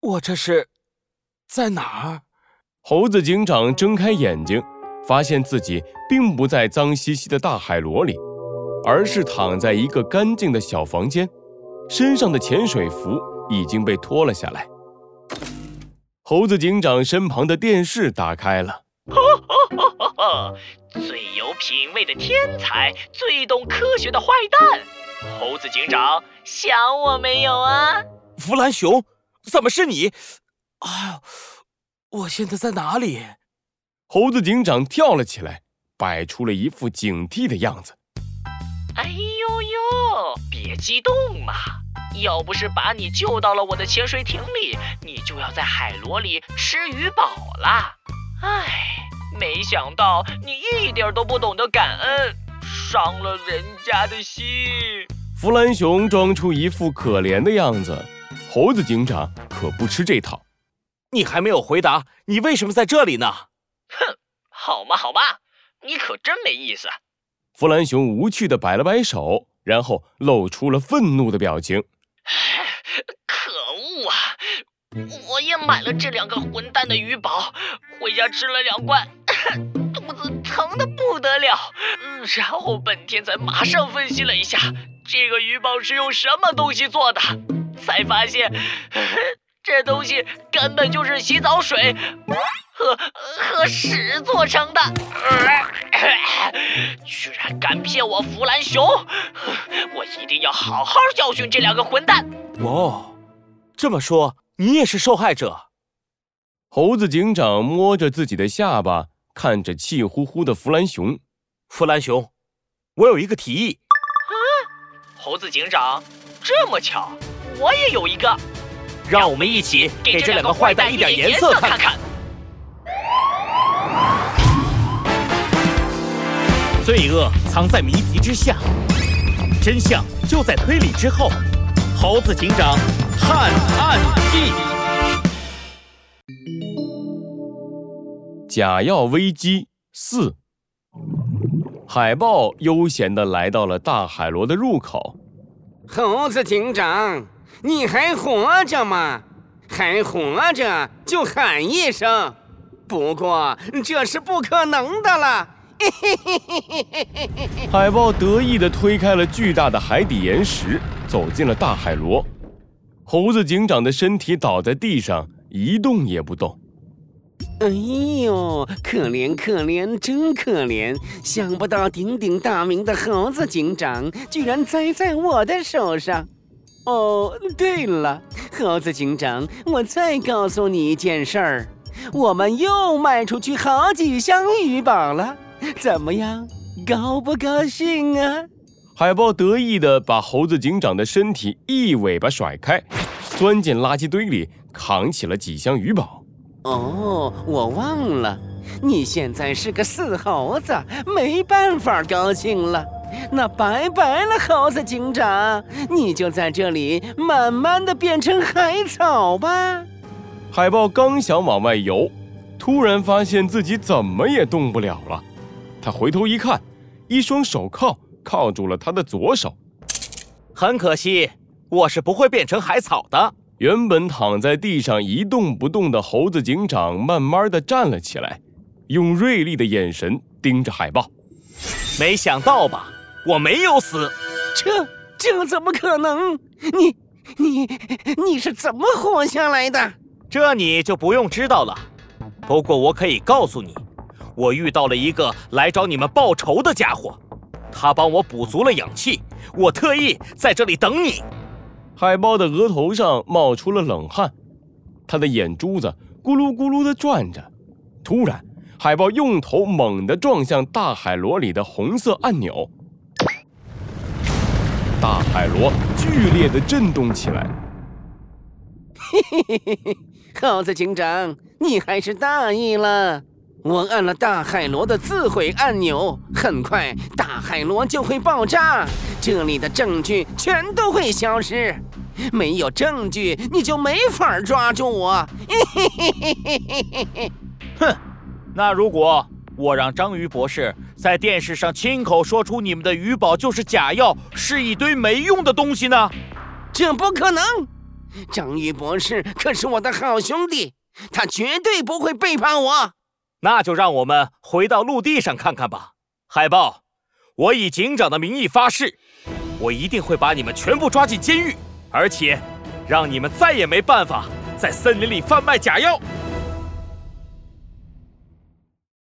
我这是在哪儿？猴子警长睁开眼睛，发现自己并不在脏兮兮的大海螺里，而是躺在一个干净的小房间，身上的潜水服已经被脱了下来。猴子警长身旁的电视打开了。最有品味的天才，最懂科学的坏蛋，猴子警长想我没有啊？弗兰熊，怎么是你？哎呦，我现在在哪里？猴子警长跳了起来，摆出了一副警惕的样子。哎呦呦，别激动嘛！要不是把你救到了我的潜水艇里，你就要在海螺里吃鱼饱了。唉。没想到你一点都不懂得感恩，伤了人家的心。弗兰熊装出一副可怜的样子，猴子警长可不吃这套。你还没有回答，你为什么在这里呢？哼，好嘛好嘛，你可真没意思。弗兰熊无趣的摆了摆手，然后露出了愤怒的表情。可恶啊！我也买了这两个混蛋的鱼堡，回家吃了两罐，肚子疼的不得了。然后本天才马上分析了一下，这个鱼堡是用什么东西做的，才发现 这东西根本就是洗澡水和和屎做成的。居然敢骗我弗兰熊，我一定要好好教训这两个混蛋。哦，这么说。你也是受害者。猴子警长摸着自己的下巴，看着气呼呼的弗兰熊。弗兰熊，我有一个提议。啊，猴子警长，这么巧，我也有一个。让我们一起给这两个坏蛋一点颜色看看。罪恶藏在谜题之下，真相就在推理之后。猴子警长。探案记：假药危机四。海豹悠闲地来到了大海螺的入口。猴子警长，你还活着吗？还活着就喊一声。不过这是不可能的了。海豹得意地推开了巨大的海底岩石，走进了大海螺。猴子警长的身体倒在地上，一动也不动。哎呦，可怜可怜，真可怜！想不到鼎鼎大名的猴子警长居然栽在我的手上。哦，对了，猴子警长，我再告诉你一件事儿，我们又卖出去好几箱鱼宝了，怎么样？高不高兴啊？海豹得意地把猴子警长的身体一尾巴甩开。钻进垃圾堆里，扛起了几箱鱼宝。哦，我忘了，你现在是个死猴子，没办法高兴了。那拜拜了，猴子警长，你就在这里慢慢的变成海草吧。海豹刚想往外游，突然发现自己怎么也动不了了。他回头一看，一双手铐铐住了他的左手。很可惜。我是不会变成海草的。原本躺在地上一动不动的猴子警长慢慢的站了起来，用锐利的眼神盯着海豹。没想到吧？我没有死。这这怎么可能？你你你是怎么活下来的？这你就不用知道了。不过我可以告诉你，我遇到了一个来找你们报仇的家伙，他帮我补足了氧气，我特意在这里等你。海豹的额头上冒出了冷汗，他的眼珠子咕噜咕噜地转着。突然，海豹用头猛地撞向大海螺里的红色按钮，大海螺剧烈地震动起来。嘿嘿嘿嘿嘿，猴子警长，你还是大意了。我按了大海螺的自毁按钮，很快大海螺就会爆炸，这里的证据全都会消失。没有证据，你就没法抓住我。嘿嘿嘿嘿嘿嘿嘿哼，那如果我让章鱼博士在电视上亲口说出你们的鱼宝就是假药，是一堆没用的东西呢？这不可能！章鱼博士可是我的好兄弟，他绝对不会背叛我。那就让我们回到陆地上看看吧。海豹，我以警长的名义发誓，我一定会把你们全部抓进监狱，而且让你们再也没办法在森林里贩卖假药。